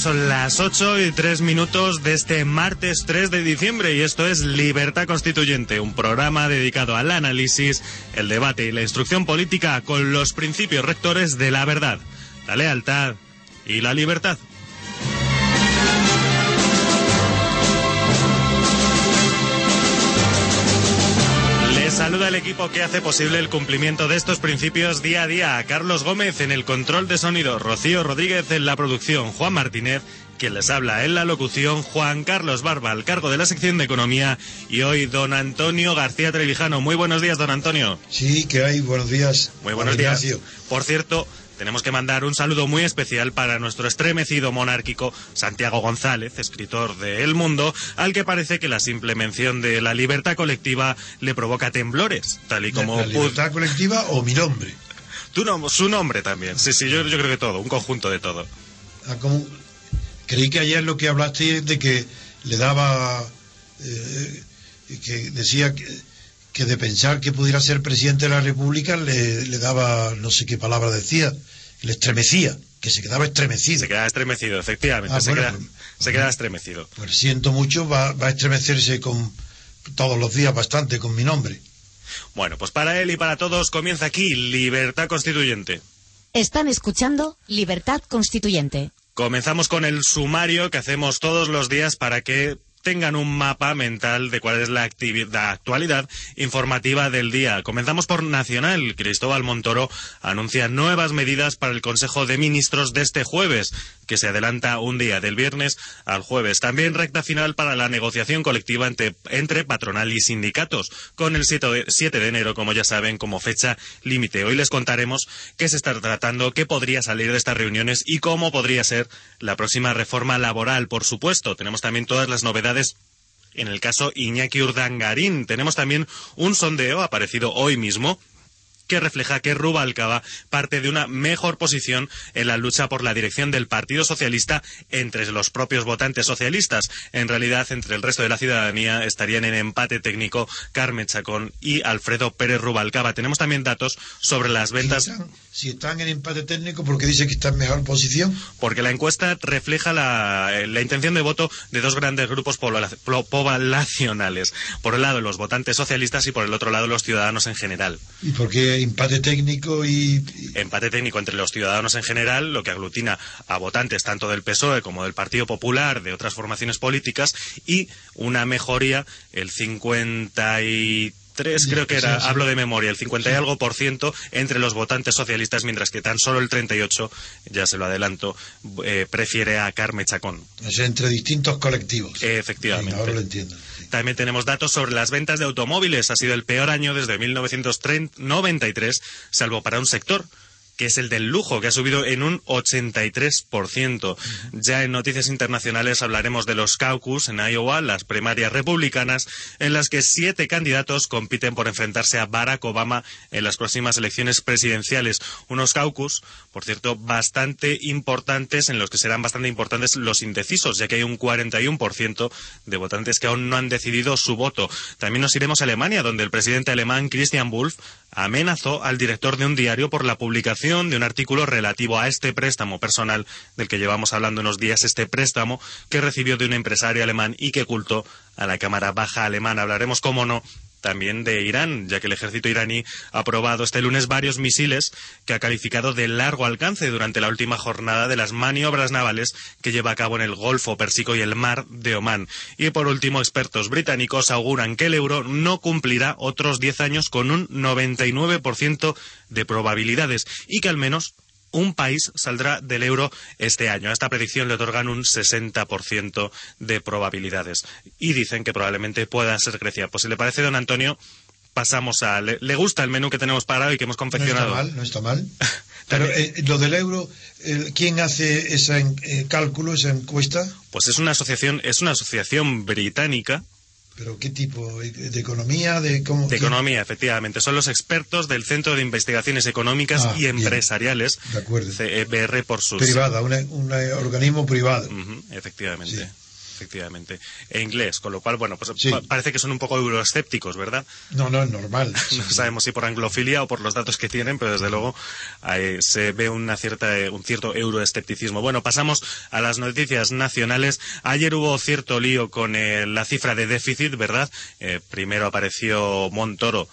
Son las 8 y 3 minutos de este martes 3 de diciembre y esto es Libertad Constituyente, un programa dedicado al análisis, el debate y la instrucción política con los principios rectores de la verdad, la lealtad y la libertad. El equipo que hace posible el cumplimiento de estos principios día a día. Carlos Gómez en el control de sonido, Rocío Rodríguez en la producción, Juan Martínez, quien les habla en la locución, Juan Carlos Barba al cargo de la sección de economía y hoy don Antonio García Trevijano. Muy buenos días, don Antonio. Sí, que hay, buenos días. Muy buenos días. Por cierto, tenemos que mandar un saludo muy especial para nuestro estremecido monárquico Santiago González, escritor de El Mundo, al que parece que la simple mención de la libertad colectiva le provoca temblores, tal y como... ¿La, libertad colectiva o mi nombre? su nombre también, sí, sí, yo, creo que todo, un conjunto de todo. Ah, creí que ayer lo que hablaste de que le daba... Eh, que decía que, que de pensar que pudiera ser presidente de la República le, le daba, no sé qué palabra decía, le estremecía, que se quedaba estremecido. Se quedaba estremecido, efectivamente, ah, se, queda, pues, se queda estremecido. Pues siento mucho, va, va a estremecerse con todos los días bastante con mi nombre. Bueno, pues para él y para todos comienza aquí Libertad Constituyente. Están escuchando Libertad Constituyente. Comenzamos con el sumario que hacemos todos los días para que tengan un mapa mental de cuál es la, actividad, actualidad informativa del día. Comenzamos por Nacional. Cristóbal Montoro anuncia nuevas medidas para el Consejo de Ministros de este jueves que se adelanta un día del viernes al jueves. También recta final para la negociación colectiva entre, patronal y sindicatos, con el 7 de, enero, como ya saben, como fecha límite. Hoy les contaremos qué se está tratando, qué podría salir de estas reuniones y cómo podría ser la próxima reforma laboral. Por supuesto, tenemos también todas las novedades en el caso Iñaki Urdangarín. Tenemos también un sondeo aparecido hoy mismo que refleja que Rubalcaba parte de una mejor posición en la lucha por la dirección del Partido Socialista entre los propios votantes socialistas. En realidad, entre el resto de la ciudadanía estarían en empate técnico Carmen Chacón y Alfredo Pérez Rubalcaba. Tenemos también datos sobre las ventas. Si están, en empate técnico, ¿por qué dice que están en mejor posición? Porque la encuesta refleja la, la intención de voto de dos grandes grupos poblacionales. Por un lado, los votantes socialistas y por el otro lado, los ciudadanos en general. ¿Y por qué empate técnico y... Empate técnico entre los ciudadanos en general, lo que aglutina a votantes tanto del PSOE como del Partido Popular, de otras formaciones políticas, y una mejoría, el 53 creo que era, hablo de memoria, el 50 y algo por ciento entre los votantes socialistas, mientras que tan solo el 38, ya se lo adelanto, eh, prefiere a Carme Chacón. Es entre distintos colectivos. efectivamente. ahora lo entiendo. También tenemos datos sobre las ventas de automóviles. Ha sido el peor año desde 1993, salvo para un sector que es el del lujo, que ha subido en un 83%. Ya en noticias internacionales hablaremos de los caucus en Iowa, las primarias republicanas, en las que siete candidatos compiten por enfrentarse a Barack Obama en las próximas elecciones presidenciales. Unos caucus, por cierto, bastante importantes, en los que serán bastante importantes los indecisos, ya que hay un 41% de votantes que aún no han decidido su voto. También nos iremos a Alemania, donde el presidente alemán Christian Wolff amenazó al director de un diario por la publicación de un artículo relativo a este préstamo personal del que llevamos hablando unos días, este préstamo que recibió de un empresario alemán y que ocultó a la Cámara Baja alemana. Hablaremos, cómo no, también de Irán, ya que el ejército iraní ha probado este lunes varios misiles que ha calificado de largo alcance durante la última jornada de las maniobras navales que lleva a cabo en el Golfo Pérsico y el Mar de Omán. Y por último, expertos británicos auguran que el euro no cumplirá otros 10 años con un 99% de probabilidades y que al menos un país saldrá del euro este año. A esta predicción le otorgan un 60% de probabilidades. Y dicen que probablemente pueda ser Grecia. Pues si le parece, don Antonio, pasamos a... ¿Le, gusta el menú que tenemos parado y que hemos confeccionado? No está mal, no está mal. Pero eh, lo del euro, ¿quién hace ese eh, cálculo, esa encuesta? Pues es una asociación, es una asociación británica ¿Pero qué tipo? ¿De economía? ¿De, cómo, de economía, efectivamente. Son los expertos del Centro de Investigaciones Económicas Ah, y bien. Empresariales, De acuerdo. CEBR por sus... Privada, un organismo privado. Efectivamente. Sí. Efectivamente. E inglés, con lo cual, bueno, pues Sí. pa- parece que son un poco euroescépticos, ¿verdad? No, no, es normal. No sabemos si por anglofilia o por los datos que tienen, pero desde luego ahí se ve una cierta, eh, un cierto euroescepticismo. Bueno, pasamos a las noticias nacionales. Ayer hubo cierto lío con eh, la cifra de déficit, ¿verdad? Eh, primero apareció Montoro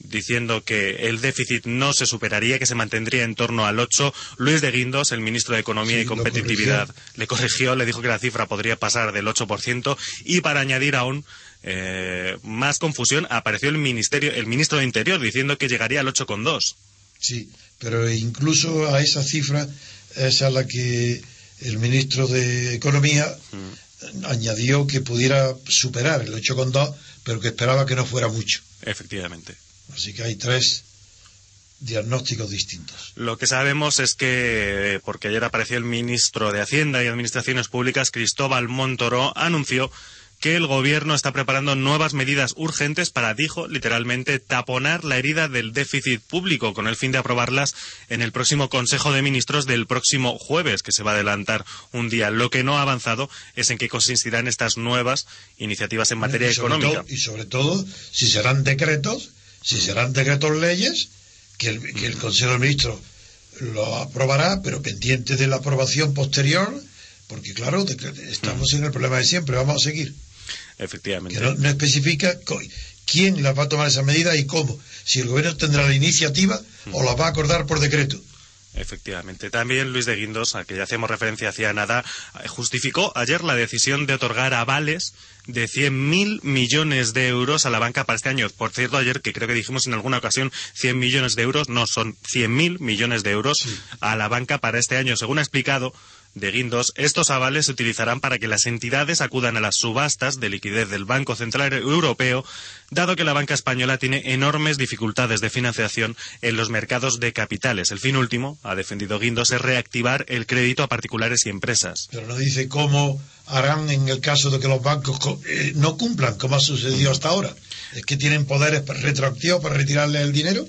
diciendo que el déficit no se superaría, que se mantendría en torno al 8. Luis de Guindos, el ministro de Economía Sí, y Competitividad, corrigió. le corrigió, le dijo que la cifra podría pasar del 8% y para añadir aún eh, más confusión apareció el ministerio, el ministro de Interior diciendo que llegaría al 8,2. Sí, pero incluso a esa cifra es a la que el ministro de Economía Mm. añadió que pudiera superar el 8,2, pero que esperaba que no fuera mucho. Efectivamente. Así que hay tres diagnósticos distintos. Lo que sabemos es que, eh, porque ayer apareció el ministro de Hacienda y Administraciones Públicas, Cristóbal Montoro, anunció que el gobierno está preparando nuevas medidas urgentes para, dijo literalmente, taponar la herida del déficit público con el fin de aprobarlas en el próximo Consejo de Ministros del próximo jueves, que se va a adelantar un día. Lo que no ha avanzado es en qué consistirán estas nuevas iniciativas en materia y económica. todo- y sobre todo, si serán decretos, si serán decretos leyes, que el, que el Consejo de Ministros lo aprobará, pero pendiente de la aprobación posterior, porque claro, estamos en el problema de siempre, vamos a seguir. Efectivamente. Que no, no especifica quién las va a tomar esa medida y cómo. Si el gobierno tendrá la iniciativa o la va a acordar por decreto. Efectivamente. También Luis de Guindos, a que ya hacemos referencia hacía nada, justificó ayer la decisión de otorgar avales de 100.000 millones de euros a la banca para este año. Por cierto, ayer, que creo que dijimos en alguna ocasión 100 millones de euros, no, son 100.000 millones de euros a la banca para este año. Según ha explicado de Guindos, estos avales se utilizarán para que las entidades acudan a las subastas de liquidez del Banco Central Europeo, dado que la banca española tiene enormes dificultades de financiación en los mercados de capitales. El fin último, ha defendido Guindos, es reactivar el crédito a particulares y empresas. Pero no dice cómo harán en el caso de que los bancos co- eh, no cumplan, como ha sucedido hasta ahora. Es que tienen poderes retroactivos para retirarle el dinero.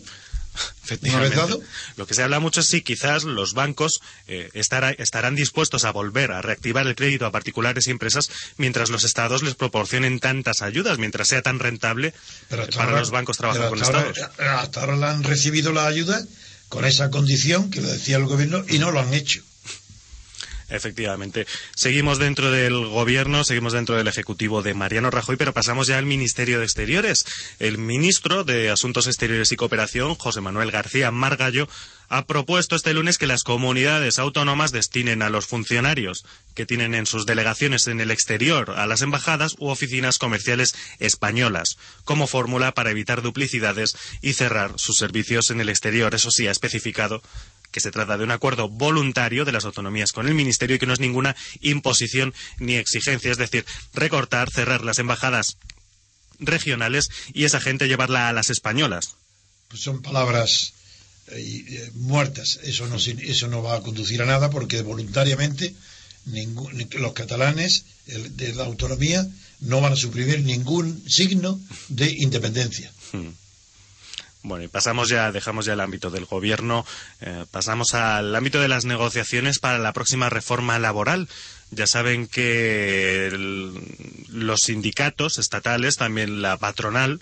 Lo que se habla mucho es si quizás los bancos eh, estará- estarán dispuestos a volver a reactivar el crédito a particulares y empresas mientras los estados les proporcionen tantas ayudas, mientras sea tan rentable Pero eh, para ahora- los bancos trabajar con ahora- estados. hasta ahora han recibido la ayuda con esa condición que lo decía el gobierno y no lo han hecho. Efectivamente. Seguimos dentro del gobierno, seguimos dentro del ejecutivo de Mariano Rajoy, pero pasamos ya al Ministerio de Exteriores. El ministro de Asuntos Exteriores y Cooperación, José Manuel García Margallo, ha propuesto este lunes que las comunidades autónomas destinen a los funcionarios que tienen en sus delegaciones en el exterior a las embajadas u oficinas comerciales españolas, como fórmula para evitar duplicidades y cerrar sus servicios en el exterior. Eso sí, ha especificado que se trata de un acuerdo voluntario de las autonomías con el Ministerio y que no es ninguna imposición ni exigencia, es decir, recortar, cerrar las embajadas regionales y esa gente llevarla a las españolas. Pues son palabras eh, eh, muertas. Eso no, eso no va a conducir a nada porque voluntariamente ningún- los catalanes el- de la autonomía no van a suprimir ningún signo de independencia. Bueno, y pasamos ya, dejamos ya el ámbito del gobierno, eh, pasamos al ámbito de las negociaciones para la próxima reforma laboral. Ya saben que los sindicatos estatales, también la patronal,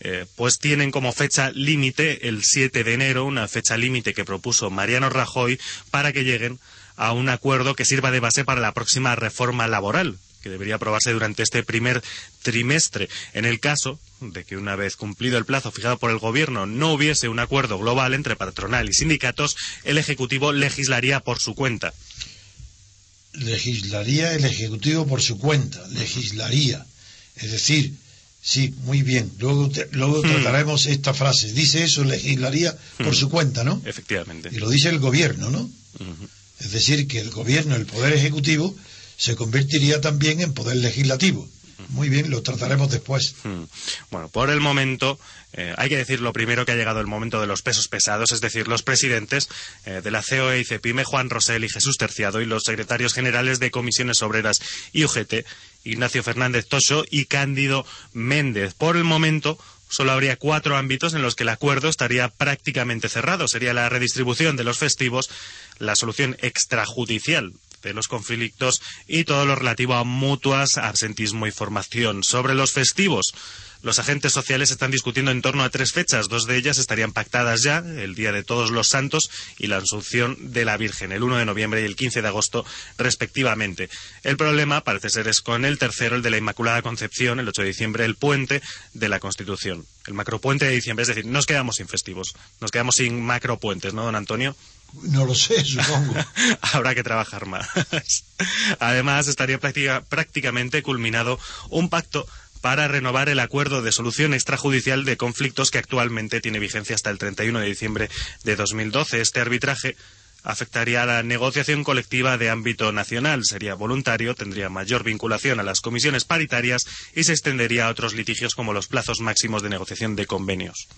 eh, pues tienen como fecha límite el 7 de enero, una fecha límite que propuso Mariano Rajoy para que lleguen a un acuerdo que sirva de base para la próxima reforma laboral que debería aprobarse durante este primer trimestre. En el caso de que una vez cumplido el plazo fijado por el Gobierno no hubiese un acuerdo global entre patronal y sindicatos, el Ejecutivo legislaría por su cuenta. Legislaría el Ejecutivo por su cuenta, legislaría. Es decir, sí, muy bien. Luego, luego hmm. trataremos esta frase. Dice eso, legislaría por hmm. su cuenta, ¿no? Efectivamente. Y lo dice el Gobierno, ¿no? Es decir, que el Gobierno, el Poder Ejecutivo, se convertiría también en Poder Legislativo. Muy bien, lo trataremos después. Hmm. Bueno, por el momento, eh, hay que decir lo primero que ha llegado el momento de los pesos pesados, es decir, los presidentes eh, de la COE y CEPIME, Juan Rosell y Jesús Terciado, y los secretarios generales de Comisiones Obreras y UGT, Ignacio Fernández Tocho y Cándido Méndez. Por el momento, solo habría cuatro ámbitos en los que el acuerdo estaría prácticamente cerrado. Sería la redistribución de los festivos, la solución extrajudicial de los conflictos y todo lo relativo a mutuas, absentismo y formación. Sobre los festivos, los agentes sociales están discutiendo en torno a tres fechas. Dos de ellas estarían pactadas ya, el Día de Todos los Santos y la Asunción de la Virgen, el 1 de noviembre y el 15 de agosto, respectivamente. El problema parece ser es con el tercero, el de la Inmaculada Concepción, el 8 de diciembre, el puente de la Constitución. El macropuente de diciembre, es decir, nos quedamos sin festivos, nos quedamos sin macropuentes, ¿no, don Antonio? No lo sé, supongo. Habrá que trabajar más. Además, estaría prácticamente culminado un pacto para renovar el acuerdo de solución extrajudicial de conflictos que actualmente tiene vigencia hasta el 31 de diciembre de 2012. Este arbitraje afectaría a la negociación colectiva de ámbito nacional, sería voluntario, tendría mayor vinculación a las comisiones paritarias y se extendería a otros litigios como los plazos máximos de negociación de convenios.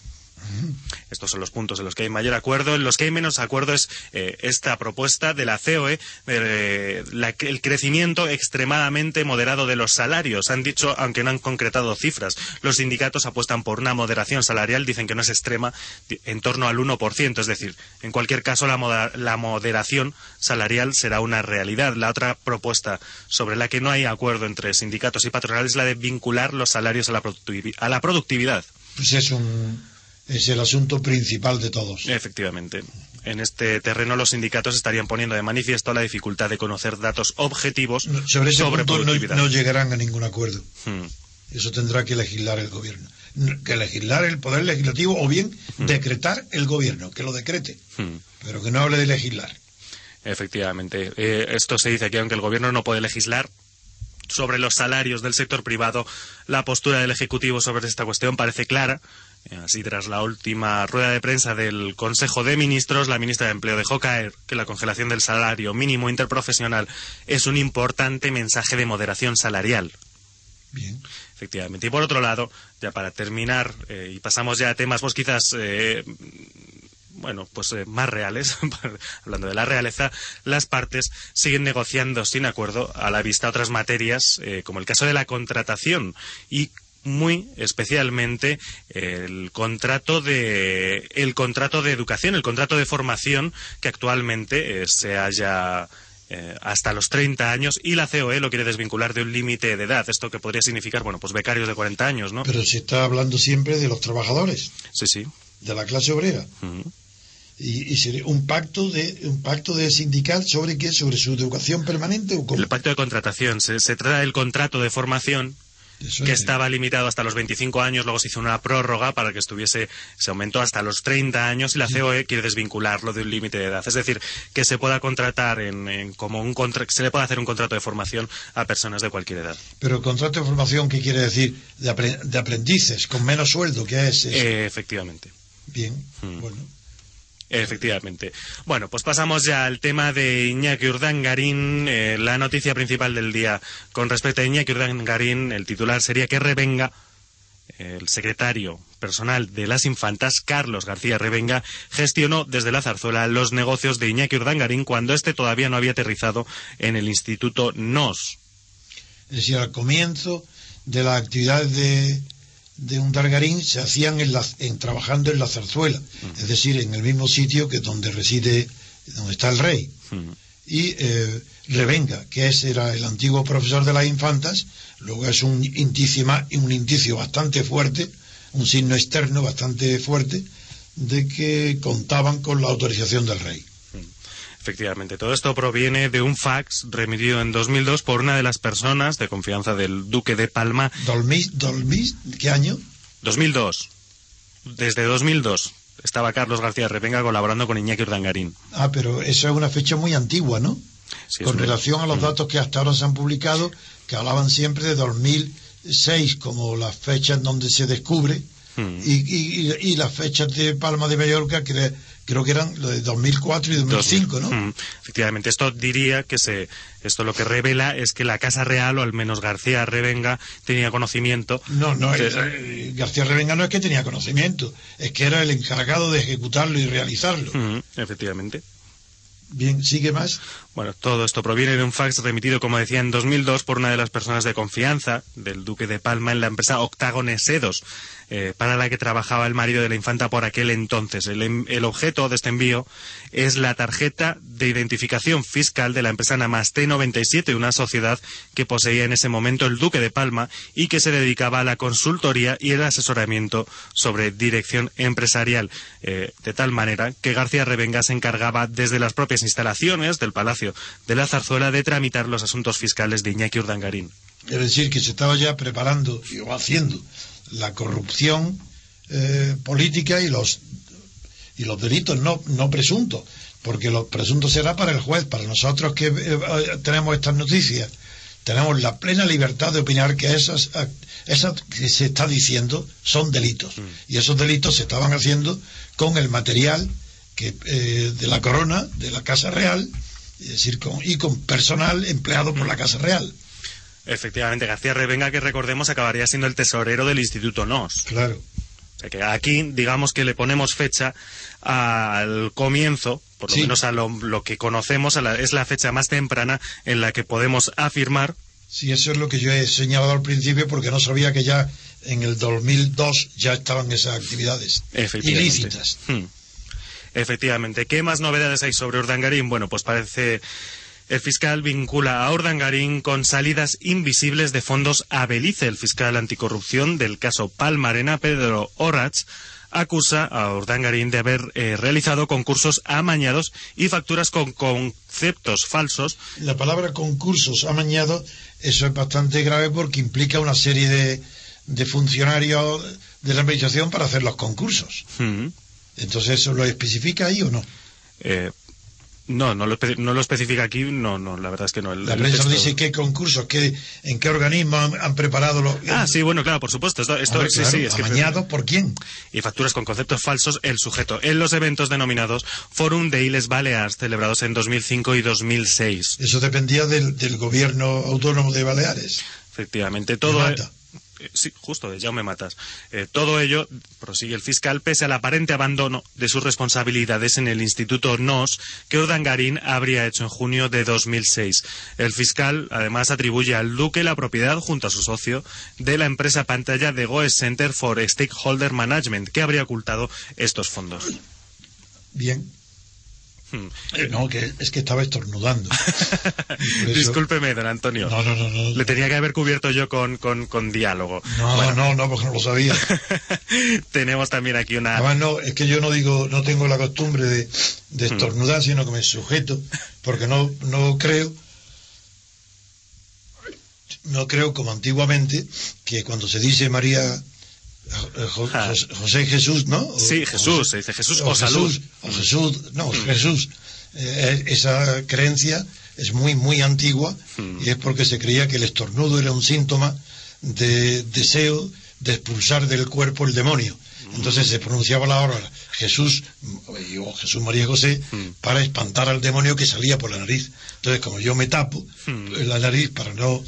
Estos son los puntos en los que hay mayor acuerdo. En los que hay menos acuerdo es eh, esta propuesta de la COE, el crecimiento extremadamente moderado de los salarios. Han dicho, aunque no han concretado cifras, los sindicatos apuestan por una moderación salarial, dicen que no es extrema, en torno al 1%. Es decir, en cualquier caso, la, la moderación salarial será una realidad. La otra propuesta sobre la que no hay acuerdo entre sindicatos y patronales es la de vincular los salarios a la, a la productividad. Pues es un es el asunto principal de todos. Efectivamente. En este terreno los sindicatos estarían poniendo de manifiesto la dificultad de conocer datos objetivos sobre ese sobre punto no, llegarán a ningún acuerdo. Hmm. Eso tendrá que legislar el gobierno. Que legislar el poder legislativo o bien hmm. decretar el gobierno, que lo decrete, hmm. pero que no hable de legislar. Efectivamente. Eh, esto se dice aquí, aunque el gobierno no puede legislar, sobre los salarios del sector privado, la postura del Ejecutivo sobre esta cuestión parece clara. Así, tras la última rueda de prensa del Consejo de Ministros, la ministra de Empleo dejó caer que la congelación del salario mínimo interprofesional es un importante mensaje de moderación salarial. Bien. Efectivamente. Y por otro lado, ya para terminar, eh, y pasamos ya a temas, pues quizás eh, bueno, pues eh, más reales, hablando de la realeza, las partes siguen negociando sin acuerdo a la vista otras materias, como el caso de la contratación y muy especialmente el contrato de el contrato de educación, el contrato de formación que actualmente eh, se haya eh, hasta los 30 años y la COE lo quiere desvincular de un límite de edad. Esto que podría significar, bueno, pues becarios de 40 años, ¿no? Pero se está hablando siempre de los trabajadores. Sí, sí. De la clase obrera. y, sería un pacto de un pacto de sindical sobre qué sobre su educación permanente o el pacto de contratación se, se trata del contrato de formación que estaba limitado hasta los 25 años, luego se hizo una prórroga para que estuviese, se aumentó hasta los 30 años y la COE quiere desvincularlo de un límite de edad. Es decir, que se pueda contratar en, como un se le puede hacer un contrato de formación a personas de cualquier edad. Pero el contrato de formación, ¿qué quiere decir? De, aprendices, con menos sueldo, ¿qué es? Eh, efectivamente. Bien, hmm. bueno. Efectivamente. Bueno, pues pasamos ya al tema de Iñaki Urdangarín. Eh, la noticia principal del día con respecto a Iñaki Urdangarín, el titular sería que Revenga, el secretario personal de las infantas, Carlos García Revenga, gestionó desde la zarzuela los negocios de Iñaki Urdangarín cuando éste todavía no había aterrizado en el Instituto NOS. Es decir, al comienzo de la actividad de de un dargarín se hacían en, trabajando en la zarzuela, es decir, en el mismo sitio que donde reside, donde está el rey. Y eh, Revenga, que es, era el antiguo profesor de las infantas, luego es un indicio, un indicio bastante fuerte, un signo externo bastante fuerte, de que contaban con la autorización del rey. Efectivamente, todo esto proviene de un fax remitido en 2002 por una de las personas de confianza del duque de Palma. ¿Dolmis? ¿Dolmis? ¿Qué año? 2002. Desde 2002 estaba Carlos García Revenga colaborando con Iñaki Urdangarín. Ah, pero eso es una fecha muy antigua, ¿no? Sí, con relación a los Mm. datos que hasta ahora se han publicado, que hablaban siempre de 2006 como las fechas donde se descubre, Mm. y, y- y- y las fechas de Palma de Mallorca, que creo que eran lo de 2004 y 2005, ¿no? Mm, Efectivamente, esto diría que se, esto lo que revela es que la Casa Real, o al menos García Revenga, tenía conocimiento. No, no, que- eh, García Revenga no es que tenía conocimiento, es que era el encargado de ejecutarlo y realizarlo. Mm, efectivamente. Bien, sigue más. Bueno, todo esto proviene de un fax remitido, como decía, en 2002 por una de las personas de confianza del duque de Palma en la empresa Octágones Sedos, eh, para la que trabajaba el marido de la infanta por aquel entonces. El, el objeto de este envío es la tarjeta de identificación fiscal de la empresa Namaste 97, una sociedad que poseía en ese momento el duque de Palma y que se dedicaba a la consultoría y el asesoramiento sobre dirección empresarial, eh, de tal manera que García Revenga se encargaba desde las propias instalaciones del Palacio de la Zarzuela de tramitar los asuntos fiscales de Iñaki Urdangarín. Es decir, que se estaba ya preparando y o haciendo la corrupción eh, política y los y los delitos no, no presuntos, porque los presuntos será para el juez, para nosotros que eh, eh, tenemos estas noticias, tenemos la plena libertad de opinar que esas, esas que se está diciendo son delitos. Y esos delitos se estaban haciendo con el material que, eh, de la corona, de la Casa Real, es decir, con, y con personal empleado por la Casa Real. Efectivamente, García Revenga, que recordemos, acabaría siendo el tesorero del Instituto NOS. Claro. O sea que aquí, digamos que le ponemos fecha al comienzo, por lo Sí. menos a lo, lo que conocemos, a la- es la fecha más temprana en la que podemos afirmar Sí, eso es lo que yo he señalado al principio porque no sabía que ya en el 2002 ya estaban esas actividades ilícitas. Hmm. Efectivamente. ¿Qué más novedades hay sobre Urdangarín? Bueno, pues parece el fiscal vincula a Urdangarín con salidas invisibles de fondos a Belice. El fiscal anticorrupción del caso Palmarena, Pedro Orach, acusa a Urdangarín de haber eh, realizado concursos amañados y facturas con conceptos falsos La palabra concursos amañado, eso es bastante grave porque implica una serie de, de funcionarios de la administración para hacer los concursos. Hmm. Entonces, ¿eso lo especifica ahí o no? Eh, no, no lo, espe- no lo especifica aquí, no, no, la verdad es que no. El, La prensa texto- dice qué concursos, qué, en qué organismo han, han preparado los... Ah, sí, bueno, claro, por supuesto. Esto, esto Hombre, sí, claro, sí, es que- ¿Amañado por quién? y facturas con conceptos falsos el sujeto en los eventos denominados Forum de Iles Balears celebrados en 2005 y 2006. Eso dependía del, del gobierno autónomo de Baleares. Efectivamente, todo sí, justo, de me matas. Eh, todo ello, prosigue el fiscal, pese al aparente abandono de sus responsabilidades en el Instituto NOS que Urdangarín habría hecho en junio de 2006. El fiscal, además, atribuye al Duque la propiedad, junto a su socio, de la empresa pantalla de Goes Center for Stakeholder Management, que habría ocultado estos fondos. Bien. Hmm. Eh, no, que es que estaba estornudando. Discúlpeme, don Antonio. No, no, no, no. Le tenía que haber cubierto yo con, con, con diálogo. No, Bueno, no, no, porque no lo sabía. tenemos también aquí una... Además, no, es que yo no digo, no tengo la costumbre de, de Hmm. estornudar, sino que me sujeto, porque no, no creo, no creo como antiguamente, que cuando se dice María, José Jesús, ¿no? O- Sí, Jesús, se dice Jesús o o salud. Jesús, o Jesús, no, Jesús. Eh, esa creencia es muy, muy antigua Mm. y es porque se creía que el estornudo era un síntoma de deseo de expulsar del cuerpo el demonio. Entonces se pronunciaba la hora Jesús o Jesús María José Mm. para espantar al demonio que salía por la nariz. Entonces, como yo me tapo Mm. la nariz para no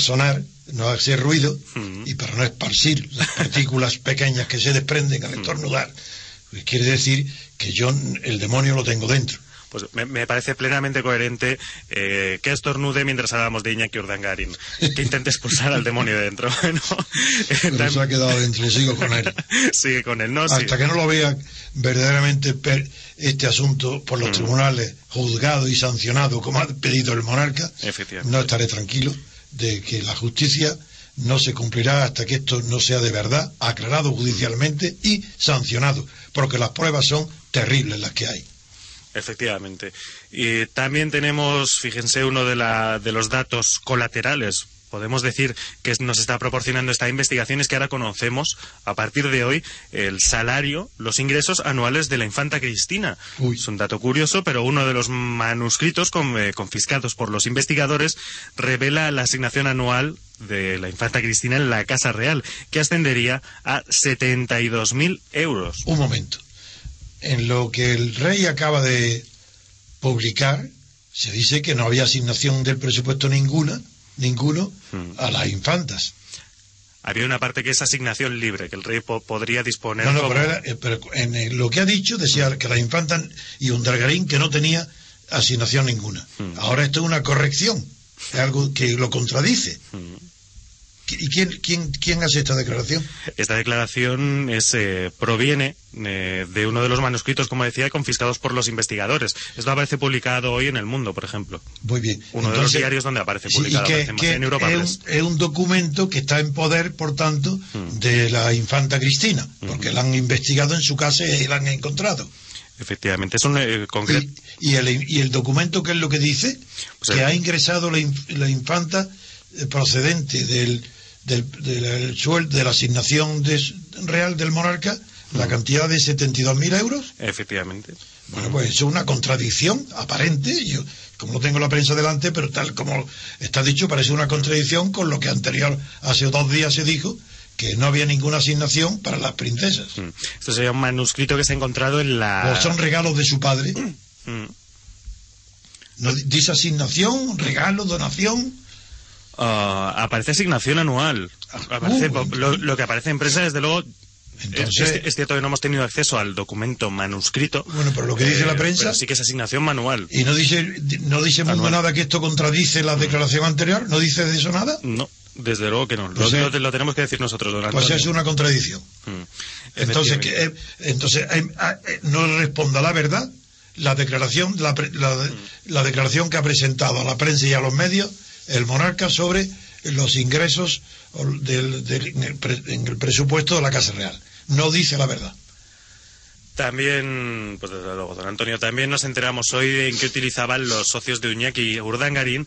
sonar, no hacer ruido Mm. y para no esparcir las partículas pequeñas que se desprenden al estornudar, pues quiere decir que yo el demonio lo tengo dentro. Pues me, me parece plenamente coherente eh, que estornude mientras hablamos de Iñaki Urdangarín. Que intente expulsar al demonio de dentro. ¿no? Eh, Pero eso ha quedado dentro y sigo con él. Sigue con él, ¿no? Sí. Hasta que no lo vea verdaderamente per- este asunto por los Mm. tribunales juzgado y sancionado como ha pedido el monarca, no estaré tranquilo de que la justicia no se cumplirá hasta que esto no sea de verdad aclarado judicialmente y sancionado, porque las pruebas son terribles las que hay. Efectivamente. Y también tenemos, fíjense, uno de, la, de los datos colaterales podemos decir que nos está proporcionando esta investigación es que ahora conocemos, a partir de hoy, el salario, los ingresos anuales de la infanta Cristina. Es un dato curioso, pero uno de los manuscritos eh, confiscados por los investigadores revela la asignación anual de la infanta Cristina en la Casa Real, que ascendería a 72.000 euros. Un momento. En lo que el rey acaba de publicar, se dice que no había asignación del presupuesto ninguna ninguno hmm. a las infantas. Había una parte que es asignación libre, que el rey podría disponer. No, no, pero, eh, en lo que ha dicho decía que las infantas y un Dargarín que no tenía asignación ninguna. Hmm. Ahora esto es una corrección, es algo que lo contradice. ¿Y quién, quién, quién, hace esta declaración? Esta declaración es, eh, proviene eh, de uno de los manuscritos, como decía, confiscados por los investigadores. Esto aparece publicado hoy en El Mundo, por ejemplo. Muy bien. Uno de los diarios donde aparece publicado. en Europa es, un, es, un, documento que está en poder, por tanto, mm. de la infanta Cristina, porque la han investigado en su casa y la han encontrado. Efectivamente, es un eh, concreto. ¿Y, el, ¿Y, el, documento qué es lo que dice? Pues que ha ingresado la, la infanta procedente del del, del sueldo, de la asignación real del monarca la cantidad de 72.000 euros. Efectivamente. Bueno, pues eso es una contradicción aparente. Yo, como no tengo la prensa delante, pero tal como está dicho, parece una contradicción con lo que anterior, hace dos días se dijo, que no había ninguna asignación para las princesas. Esto sería un manuscrito que se ha encontrado en la... O son regalos de su padre. no, dice asignación, regalo, donación. Ah, aparece asignación anual. Uh, lo, que aparece en prensa, desde luego, es, cierto que no hemos tenido acceso al documento manuscrito. Bueno, pero lo que dice la eh, prensa. sí que es asignación manual. ¿Y no dice, no dice nada que esto contradice la declaración anterior? ¿No dice de eso nada? No, desde luego que no. Pues lo, tenemos que decir nosotros, don Pues es una contradicción. Mm, entonces, que, eh, entonces eh, no responda la verdad la declaración, la, mm. la declaración que ha presentado a la prensa y a los medios el monarca sobre los ingresos del, en, el, presupuesto de la Casa Real. No dice la verdad. También, pues desde luego, don Antonio, también nos enteramos hoy en que utilizaban los socios de Uñaki Urdangarín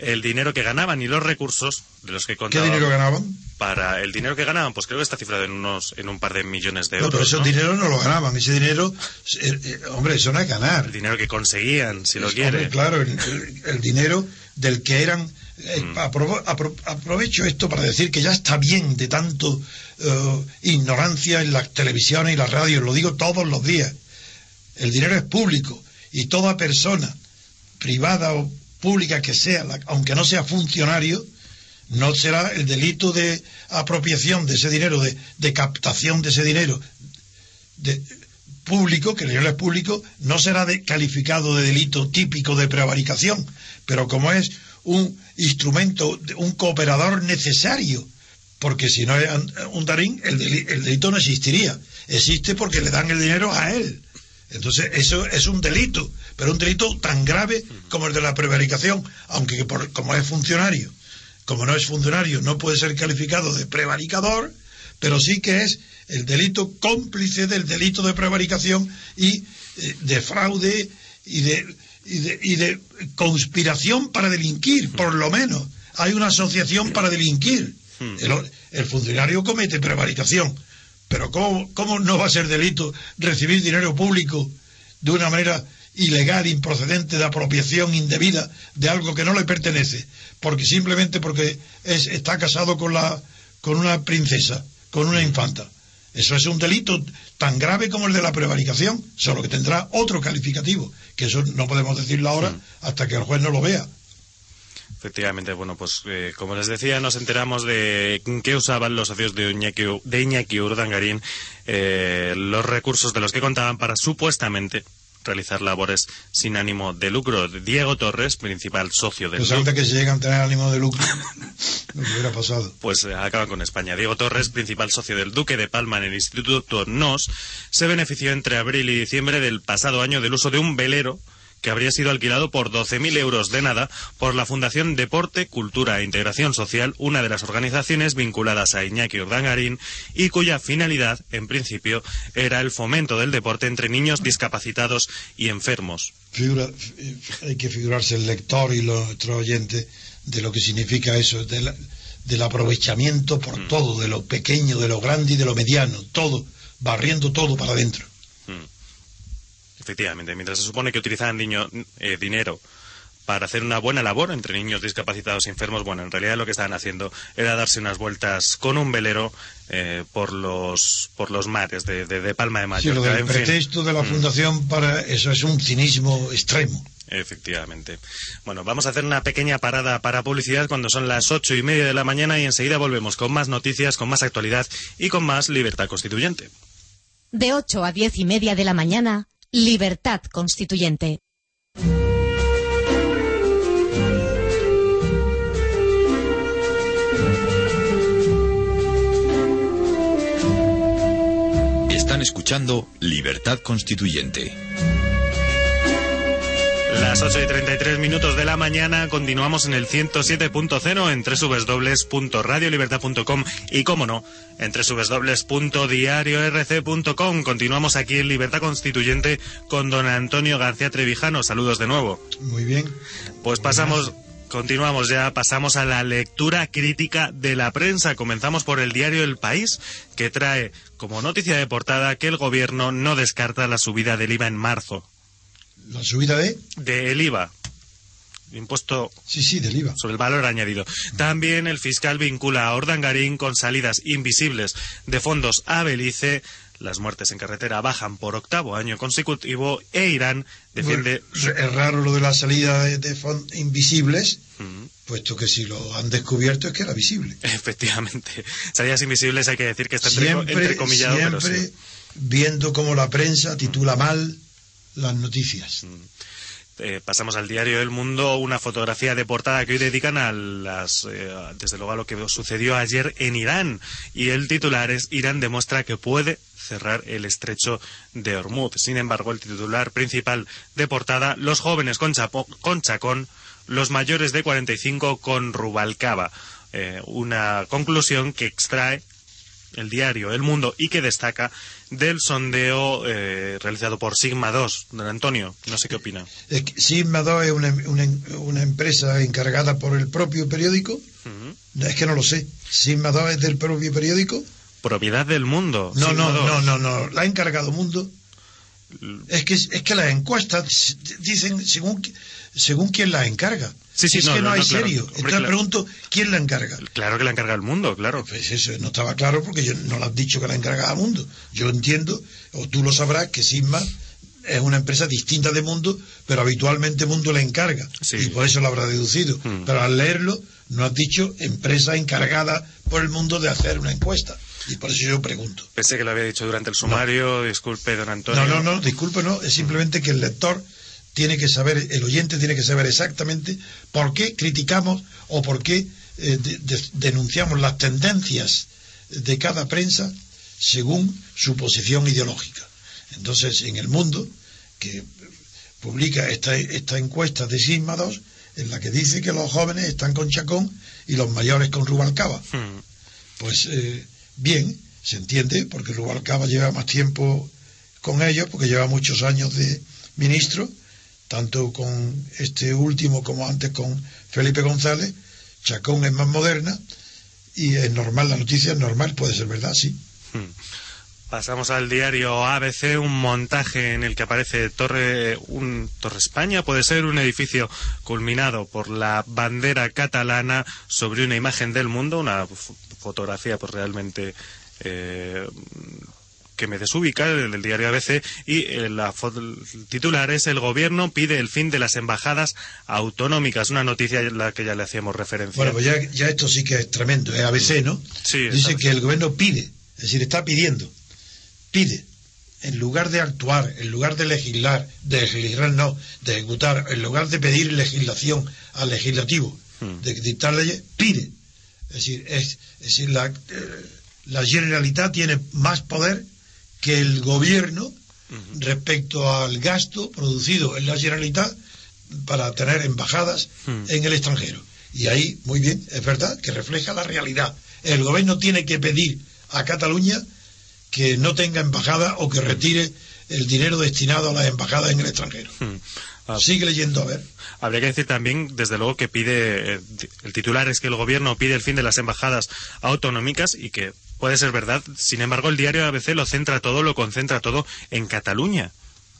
el dinero que ganaban y los recursos de los que contaban. ¿Qué dinero ganaban? Para el dinero que ganaban, pues creo que está cifrado en unos en un par de millones de euros. No, pero ese dinero no lo ganaban. Ese dinero, eh, eh, hombre, eso no es ganar. El dinero que conseguían, si lo quiere. claro, el dinero del que eran eh, mm. aprovecho esto para decir que ya está bien de tanto eh, ignorancia en las televisiones y las radios, lo digo todos los días. El dinero es público y toda persona, privada o pública que sea, aunque no sea funcionario, no será el delito de apropiación de ese dinero, de, captación de ese dinero de, público, que el dinero es público, no será calificado de delito típico de prevaricación, pero como es un instrumento, un cooperador necesario, porque si no es un darín, el, delito no existiría. Existe porque le dan el dinero a él. Entonces, eso es un delito, pero un delito tan grave como el de la prevaricación, aunque como es funcionario, como no es funcionario, no puede ser calificado de prevaricador, pero sí que es el delito cómplice del delito de prevaricación y eh, de fraude y de y de, conspiración para delinquir, por lo menos. Hay una asociación para delinquir. Hmm. El, funcionario comete prevaricación, pero ¿cómo, ¿cómo no va a ser delito recibir dinero público de una manera ilegal, improcedente, de apropiación indebida de algo que no le pertenece? Porque simplemente porque es, está casado con, la, con una princesa, con una infanta. Eso es un delito tan grave como el de la prevaricación, solo que tendrá otro calificativo, que eso no podemos decirlo ahora hasta que el juez no lo vea. Efectivamente, bueno, pues eh, como les decía, nos enteramos de qué usaban los socios de Iñaki, de Iñaki Urdangarín eh, los recursos de los que contaban para supuestamente realizar labores sin ánimo de lucro. Diego Torres, principal socio del... Pues que si llegan a tener ánimo de lucro, no hubiera pasado. Pues eh, acaba con España. Diego Torres, principal socio del Duque de Palma en el Instituto NOS, se benefició entre abril y diciembre del pasado año del uso de un velero que habría sido alquilado por 12.000 euros de nada por la Fundación Deporte, Cultura e Integración Social, una de las organizaciones vinculadas a Iñaki Urdangarín y cuya finalidad, en principio, era el fomento del deporte entre niños discapacitados y enfermos. hay que figurarse el lector y los, nuestros oyentes de lo que significa eso, del aprovechamiento por mm. todo, de lo pequeño, de lo grande y de lo mediano, todo, barriendo todo para adentro. Efectivamente, mientras se supone que utilizaban niño, eh, dinero para hacer una buena labor entre niños discapacitados y enfermos, bueno, en realidad lo que estaban haciendo era darse unas vueltas con un velero eh, por los por los mares de, de, Palma de Mallorca. Sí, lo del pretexto de la mm. fundación para eso es un cinismo extremo. Efectivamente. Bueno, vamos a hacer una pequeña parada para publicidad cuando son las ocho y media de la mañana y enseguida volvemos con más noticias, con más actualidad y con más libertad constituyente. De ocho a diez y media de la mañana, libertad constituyente. Están escuchando Libertad Constituyente. Las 8 y 33 minutos de la mañana continuamos en el 107.0 en www.radiolibertad.com y, como no, en www.diariorc.com. Continuamos aquí en Libertad Constituyente con don Antonio García Trevijano. Saludos de nuevo. Muy bien. Pues pasamos... Continuamos ya, pasamos a la lectura crítica de la prensa. Comenzamos por el diario El País, que trae como noticia de portada que el gobierno no descarta la subida del IVA en marzo. ¿La subida de? Del IVA. Impuesto sí, sí, del IVA. sobre el valor añadido. También el fiscal vincula a Ordangarín con salidas invisibles de fondos a Belice. Las muertes en carretera bajan por octavo año consecutivo e Irán defiende. es raro lo de la salida de, fondos invisibles, puesto que si lo han descubierto es que era visible. Efectivamente. Salidas invisibles hay que decir que está siempre, entrecomillado. Siempre viendo cómo la prensa titula mal las noticias. Mm. Eh, pasamos al diario El Mundo, una fotografía de portada que hoy dedican a las, eh, desde luego a lo que sucedió ayer en Irán. Y el titular es Irán demuestra que puede cerrar el estrecho de Hormuz. Sin embargo, el titular principal de portada, los jóvenes con, con Chacón, los mayores de 45 con Rubalcaba. Eh, una conclusión que extrae el diario El Mundo y que destaca del sondeo eh, realizado por Sigma 2. Don Antonio, no sé qué opina. Sigma 2 es una, una, empresa encargada por el propio periódico. Es que no lo sé. Sigma 2 es del propio periódico. Propiedad del mundo. No, no, no, no, no. La ha encargado Mundo. Es que, es que las encuestas dicen según, según quién las encarga. Sí, sí, es que no, hay serio. Entonces pregunto, ¿quién la encarga? Claro que la encarga el mundo, claro. Pues eso, no estaba claro porque yo no lo has dicho que la encarga al mundo. Yo entiendo, o tú lo sabrás, que Sigma es una empresa distinta de Mundo, pero habitualmente Mundo la encarga. Y por eso lo habrá deducido. Hmm. Pero al leerlo, no has dicho empresa encargada por el Mundo de hacer una encuesta. Y por eso yo pregunto. Pensé que lo había dicho durante el sumario. Disculpe, don Antonio. No, no, no, disculpe, no. Es simplemente que el lector tiene que saber, el oyente tiene que saber exactamente por qué criticamos o por qué eh, denunciamos las tendencias de cada prensa según su posición ideológica. Entonces, en el mundo, que publica esta, esta encuesta de Sigma 2, en la que dice que los jóvenes están con Chacón y los mayores con Rubalcaba. Hmm. Pues eh, bien, se entiende, porque Rubalcaba lleva más tiempo con ellos, porque lleva muchos años de ministro, tanto con este último como antes con Felipe González. Chacón es más moderna y es normal, la noticia es normal, puede ser verdad, sí. Hmm. Pasamos al diario ABC, un montaje en el que aparece Torre, un Torre España, puede ser un edificio culminado por la bandera catalana sobre una imagen del mundo, una fotografía pues realmente eh, que me desubica, el del diario ABC, y eh, la el titular es El gobierno pide el fin de las embajadas autonómicas, una noticia a la que ya le hacíamos referencia. Bueno, pues ya, esto sí que es tremendo, es ABC, ¿no? Sí. Dice que el gobierno pide, es decir, está pidiendo, pide, en lugar de actuar, en lugar de legislar, de legislar no, de ejecutar, en lugar de pedir legislación al legislativo, hmm. de dictar leyes, pide. Es decir, es, decir la, eh, la Generalitat tiene más poder que el gobierno respecto al gasto producido en la Generalitat para tener embajadas Hmm. en el extranjero. Y ahí, muy bien, es verdad que refleja la realidad. El gobierno tiene que pedir a Cataluña que no tenga embajada o que retire el dinero destinado a las embajadas en el extranjero. Hmm. Ah, Sigue leyendo a ver. Habría que decir también, desde luego, que pide, eh, el titular es que el gobierno pide el fin de las embajadas autonómicas y que puede ser verdad. Sin embargo, el diario ABC lo centra todo, lo concentra todo en Cataluña,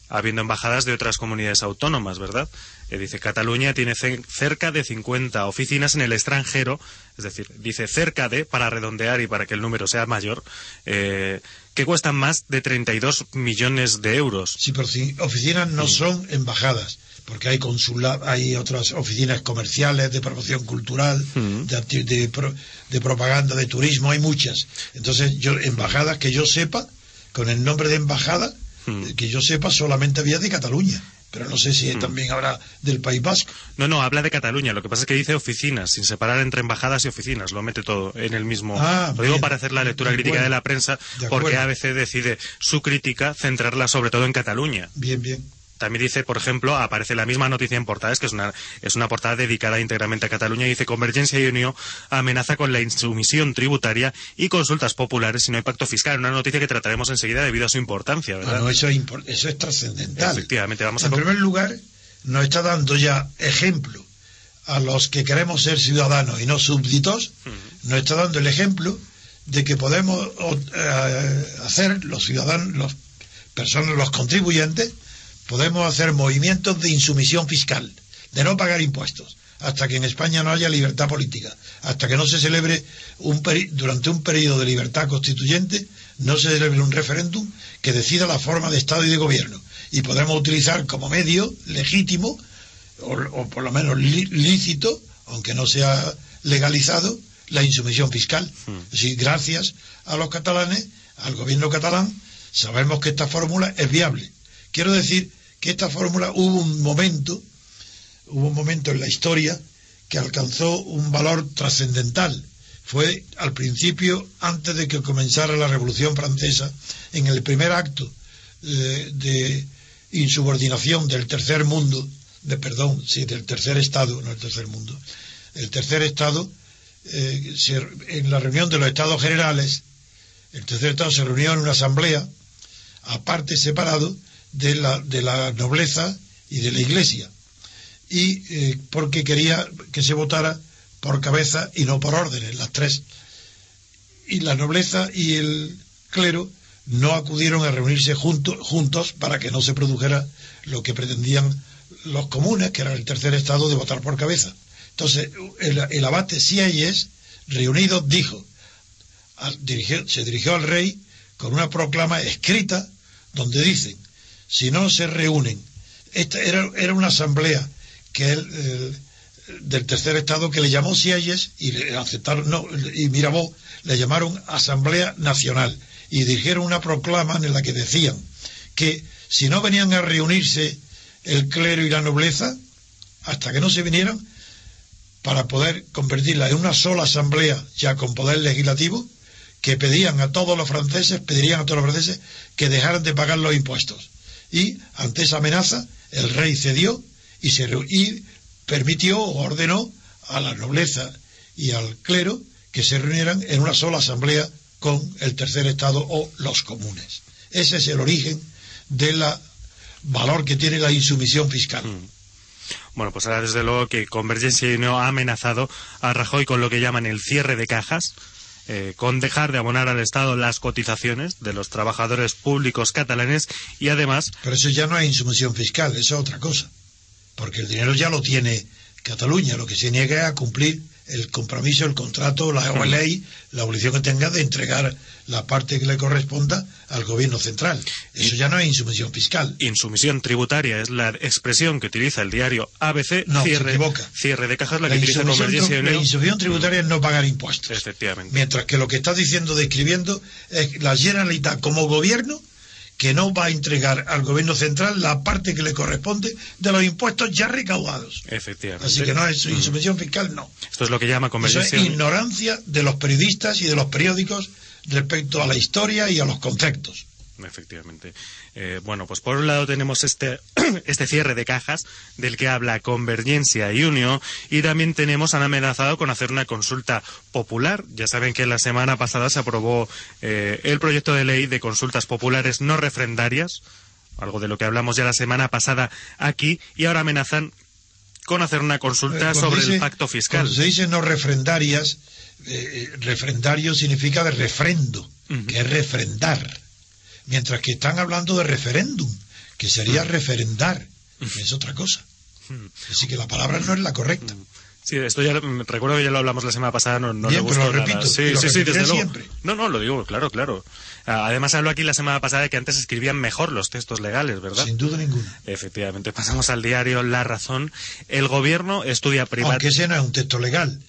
habiendo embajadas de otras comunidades autónomas, ¿verdad? Eh, dice, Cataluña tiene ce- cerca de 50 oficinas en el extranjero, es decir, dice cerca de, para redondear y para que el número sea mayor, eh, que cuestan más de 32 millones de euros. Sí, pero si oficinas no son embajadas, porque hay consula, hay otras oficinas comerciales de promoción cultural, de, de pro- de propaganda, de turismo, hay muchas. Entonces, yo embajadas que yo sepa, con el nombre de embajada, que yo sepa, solamente había de Cataluña. Pero no sé si también habrá del País Vasco. No, no, habla de Cataluña. Lo que pasa es que dice oficinas, sin separar entre embajadas y oficinas. Lo mete todo en el mismo. Ah, lo digo bien. para hacer la lectura De crítica acuerdo. de la prensa, De porque. ABC decide su crítica centrarla sobre todo en Cataluña. Bien, bien. También dice, por ejemplo, aparece la misma noticia en portadas, que es una, es una portada dedicada íntegramente a Cataluña, y dice Convergencia y Unión amenaza con la insumisión tributaria y consultas populares si no hay pacto fiscal. Una noticia que trataremos enseguida debido a su importancia, Ah, ¿verdad? no, eso es, impor- eso es trascendental. Efectivamente, vamos a... En primer lugar, nos está dando ya ejemplo a los que queremos ser ciudadanos y no súbditos, nos está dando el ejemplo de que podemos eh, hacer los ciudadanos, las personas, los contribuyentes, podemos hacer movimientos de insumisión fiscal, de no pagar impuestos, hasta que en España no haya libertad política, hasta que no se celebre un durante un periodo de libertad constituyente, no se celebre un referéndum que decida la forma de Estado y de gobierno. Y podremos utilizar como medio legítimo, o, o por lo menos lí- lícito, aunque no sea legalizado, la insumisión fiscal. Es decir, gracias a los catalanes, al gobierno catalán, sabemos que esta fórmula es viable. Quiero decir que esta fórmula hubo un momento, hubo un momento en la historia que alcanzó un valor trascendental. Fue al principio, antes de que comenzara la Revolución Francesa, en el primer acto eh, de insubordinación del tercer mundo, de perdón, sí, del tercer estado, no el tercer mundo, el tercer estado, eh, en la reunión de los estados generales, el tercer estado se reunió en una asamblea, aparte separado de la, de la nobleza y de la iglesia, y eh, porque quería que se votara por cabeza y no por órdenes, las tres. Y la nobleza y el clero no acudieron a reunirse junto- juntos para que no se produjera lo que pretendían los comunes, que era el tercer estado, de votar por cabeza. Entonces, el, el abate Sieyes, reunido, dijo, al- dirigió- se dirigió al rey con una proclama escrita donde dicen, si no se reúnen, esta era, era una asamblea que él, del tercer estado que le llamó Sieyes y le aceptaron, no, y Mirabó le llamaron Asamblea Nacional y dijeron una proclama en la que decían que si no venían a reunirse el clero y la nobleza, hasta que no se vinieran, para poder convertirla en una sola asamblea ya con poder legislativo, que pedían a todos los franceses, pedirían a todos los franceses que dejaran de pagar los impuestos. Y ante esa amenaza, el rey cedió y, se, y permitió o ordenó a la nobleza y al clero que se reunieran en una sola asamblea con el tercer estado o los comunes. Ese es el origen del valor que tiene la insumisión fiscal. Bueno, pues ahora desde luego que Convergencia y Unión ha amenazado a Rajoy con lo que llaman el cierre de cajas, eh, con dejar de abonar al Estado las cotizaciones de los trabajadores públicos catalanes y además Pero eso ya no es insumisión fiscal, eso es otra cosa. Porque el dinero ya lo tiene Cataluña, lo que se niega es a cumplir el compromiso, el contrato, la ley, la obligación que tenga de entregar la parte que le corresponda al gobierno central. Eso ya no es insumisión fiscal. insumisión tributaria es la expresión que utiliza el diario ABC, No, se cierre, equivoca. cierre de cajas la, La que utiliza Convergencia y la insumisión tributaria es no pagar impuestos. Efectivamente. Mientras que lo que está diciendo, describiendo, es la Generalitat como gobierno que no va a entregar al gobierno central la parte que le corresponde de los impuestos ya recaudados. Efectivamente. Así que no es insumisión fiscal, no. Esto es lo que llama Eso es ignorancia de los periodistas y de los periódicos respecto a la historia y a los conceptos. Efectivamente. Eh, bueno, pues por un lado tenemos este, este cierre de cajas del que habla Convergencia y Unión y también tenemos, han amenazado con hacer una consulta popular. Ya saben que la semana pasada se aprobó eh, el proyecto de ley de consultas populares no refrendarias, algo de lo que hablamos ya la semana pasada aquí, y ahora amenazan con hacer una consulta Eh, sobre dice- el pacto fiscal. Cuando se dice no refrendarias, refrendario significa de refrendo, que es refrendar. Mientras que están hablando de referéndum, que sería referendar, que es otra cosa. Así que la palabra no es la correcta. Sí, esto ya mm, recuerdo que ya lo hablamos la semana pasada, no, no Bien, le pero gustó lo nada. repito, Sí, lo sí, sí, desde luego. No, no, lo digo, claro, claro. Ah, Además habló aquí la semana pasada de que antes escribían mejor los textos legales, ¿verdad? Sin duda ninguna. Efectivamente, pasamos al diario La Razón. El gobierno estudia Aunque privado. ese no es un texto legal.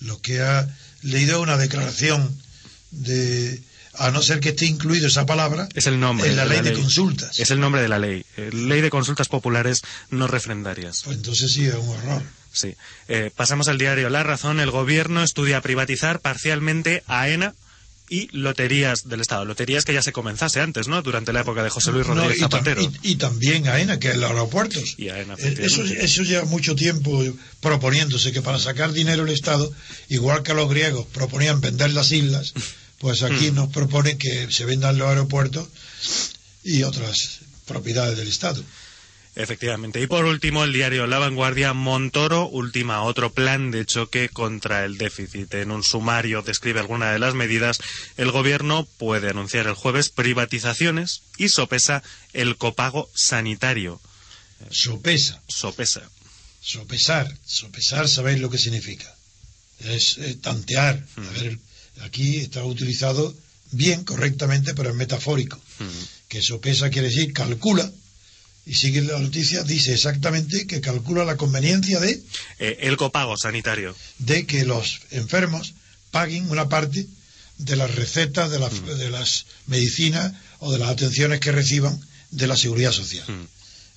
Lo que ha leído es una declaración de, a no ser que esté incluido esa palabra, Es el nombre en la de ley la de ley. consultas. Es el nombre de la ley. eh, Ley de consultas populares no refrendarias. Pues entonces sí es un horror. Sí. Eh, pasamos al diario La Razón. El gobierno estudia privatizar parcialmente AENA y loterías del Estado. Loterías que ya se comenzase antes, ¿no? Durante la época de José Luis No, Rodríguez y, tam- Zapatero. y- y también AENA, que es los aeropuertos. Y AENA, Eh, eso, eso lleva mucho tiempo proponiéndose que para sacar dinero el Estado, igual que los griegos proponían vender las islas, pues Mm. aquí nos proponen que se vendan los aeropuertos y otras propiedades del Estado. Efectivamente. Y por último, el diario La Vanguardia, Montoro ultima otro plan de choque contra el déficit. En un sumario describe algunas de las medidas. El gobierno puede anunciar el jueves privatizaciones y sopesa el copago sanitario. Sopesa, Sopesa. sopesar, sopesar, sabéis lo que significa. Es eh, tantear. Mm. A ver, aquí está utilizado bien, correctamente, pero es metafórico. Mm. que sopesa quiere decir calcula y sigue la noticia dice exactamente que calcula la conveniencia de, Eh, el copago sanitario. de que los enfermos paguen una parte de las recetas de, las- Mm. de las medicinas o de las atenciones que reciban de la seguridad social Mm.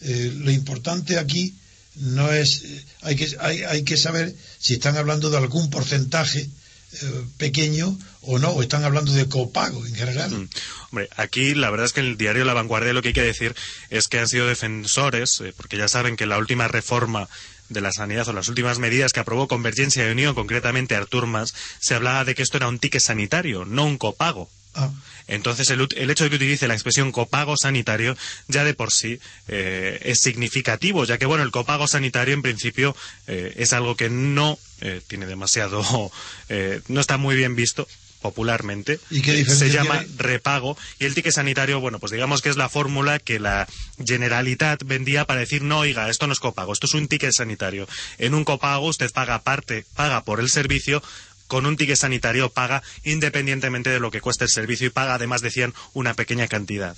Eh, lo importante aquí no es eh, hay que hay, hay que saber si están hablando de algún porcentaje eh, pequeño o no o están hablando de copago en general Mm. Hombre, aquí la verdad es que en el diario La Vanguardia lo que hay que decir es que han sido defensores, eh, porque ya saben que la última reforma de la sanidad o las últimas medidas que aprobó Convergencia y Unión, concretamente Artur Mas, se hablaba de que esto era un ticket sanitario, no un copago. Ah, Entonces, el hecho de que utilice la expresión copago sanitario ya de por sí eh, es significativo, ya que, bueno, el copago sanitario en principio eh, es algo que no eh, tiene demasiado, eh, no está muy bien visto popularmente. ¿Y qué Se llama tiene? repago y el ticket sanitario, bueno, pues digamos que es la fórmula que la Generalitat vendía para decir, no, oiga, esto no es copago, esto es un ticket sanitario. En un copago usted paga parte, paga por el servicio, con un ticket sanitario paga independientemente de lo que cueste el servicio y paga, además decían, una pequeña cantidad.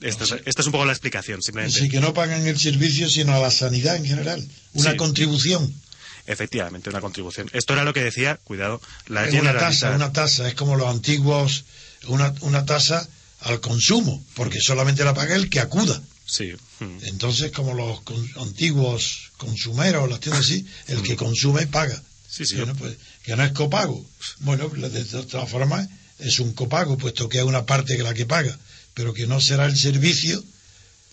Esto, es, un poco la explicación, simplemente. Así que no pagan el servicio, sino a la sanidad en general. Una Sí. contribución. Efectivamente, una contribución. Esto era lo que decía, cuidado, la Es una tasa, una tasa. Es como los antiguos, una, una tasa al consumo, porque solamente la paga el que acuda. Sí. mm. Entonces, como los con- antiguos consumeros, las tiendas así, el que consume paga. Sí, sí. Bueno, pues, que no es copago. Bueno, de todas formas, es un copago, puesto que es una parte que la que paga, pero que no será el servicio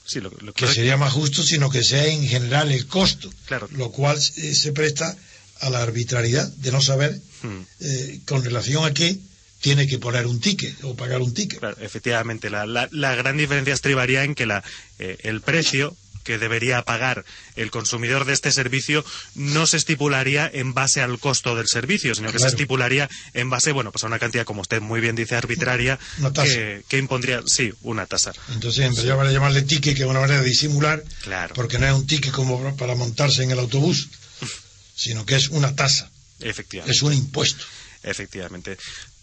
Sí, lo, lo que sería más justo, sino que sea en general el costo, Claro. lo cual eh, se presta a la arbitrariedad de no saber Mm. eh, con relación a qué tiene que poner un ticket o pagar un ticket. Claro, efectivamente, la, la- la gran diferencia estribaría en que la, eh, el precio que debería pagar el consumidor de este servicio no se estipularía en base al costo del servicio, sino que se estipularía en base, bueno, pues a una cantidad, como usted muy bien dice, arbitraria, que, que impondría, sí, una tasa. Entonces, en vez de llamarle ticket, que es una manera de disimular, Claro. porque no es un ticket como para montarse en el autobús, sino que es una tasa, Efectivamente. es un impuesto. Efectivamente.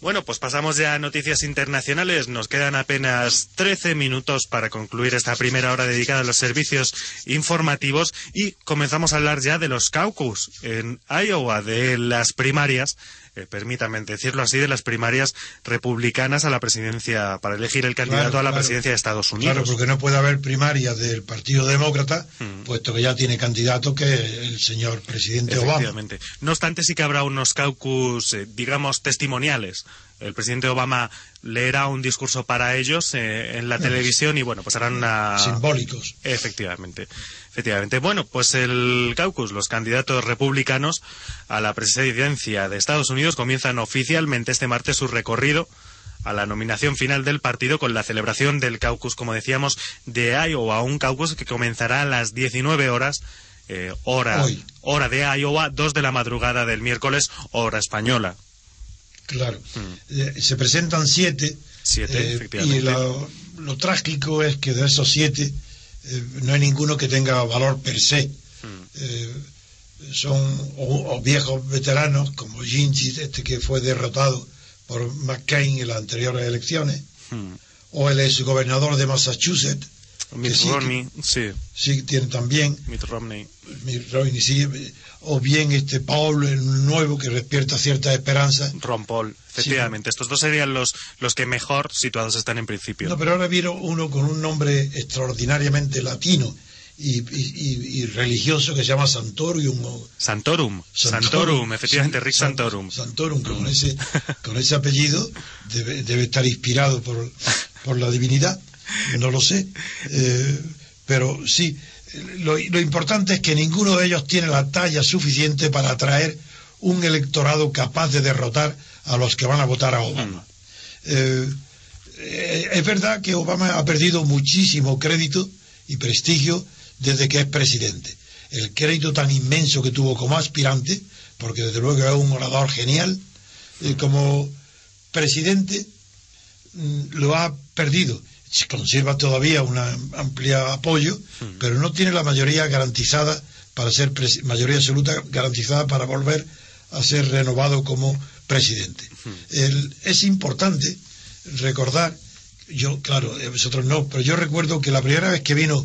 Bueno, pues pasamos ya a noticias internacionales. Nos quedan apenas 13 minutos para concluir esta primera hora dedicada a los servicios informativos y comenzamos a hablar ya de los caucus en Iowa, de las primarias, eh, permítanme decirlo así, de las primarias republicanas a la presidencia, para elegir el candidato Claro, a la claro. presidencia de Estados Unidos. Claro, porque no puede haber primarias del Partido Demócrata, Mm. puesto que ya tiene candidato que el señor presidente Obama. No obstante, sí que habrá unos caucus, eh, digamos, testimoniales el presidente Obama leerá un discurso para ellos eh, en la televisión y bueno, pues harán una... Simbólicos. Efectivamente. Efectivamente. Bueno, pues el caucus, los candidatos republicanos a la presidencia de Estados Unidos comienzan oficialmente este martes su recorrido a la nominación final del partido con la celebración del caucus, como decíamos, de Iowa, un caucus que comenzará a las 19 horas eh, hora, Hoy. hora de Iowa, 2 de la madrugada del miércoles, hora española. Claro. Eh, se presentan siete. Siete, eh, efectivamente. y lo, lo trágico es que de esos siete eh, no hay ninguno que tenga valor per se. Eh, son o, o viejos veteranos como Gingy, este que fue derrotado por McCain en las anteriores elecciones, Hmm. o el exgobernador de Massachusetts, Mitt sí, Romney, sí, sí tiene también, Mitt Romney. Mitt Romney, sí, o bien este Paul, el nuevo que despierta cierta esperanza. Ron Paul, efectivamente. Estos dos serían los, los que mejor situados están en principio. No, pero ahora vieron uno con un nombre extraordinariamente latino y, y- y- y religioso que se llama Santorium. o- Santorum, Santorum, efectivamente, Rick San- Santorum. Santorum, con ese, con ese apellido debe, debe estar inspirado por, por la divinidad, no lo sé. Eh, pero sí, lo, lo importante es que ninguno de ellos tiene la talla suficiente para atraer un electorado capaz de derrotar a los que van a votar a Obama. Eh, eh, es verdad que Obama ha perdido muchísimo crédito y prestigio desde que es presidente. El crédito tan inmenso que tuvo como aspirante, porque desde luego es un orador genial, eh, como presidente mm, lo ha perdido. Se Conserva todavía un amplio apoyo, pero no tiene la mayoría garantizada para ser mayoría absoluta garantizada para volver a ser renovado como presidente. El- es importante recordar, yo, claro, eh, vosotros no, pero yo recuerdo que la primera vez que vino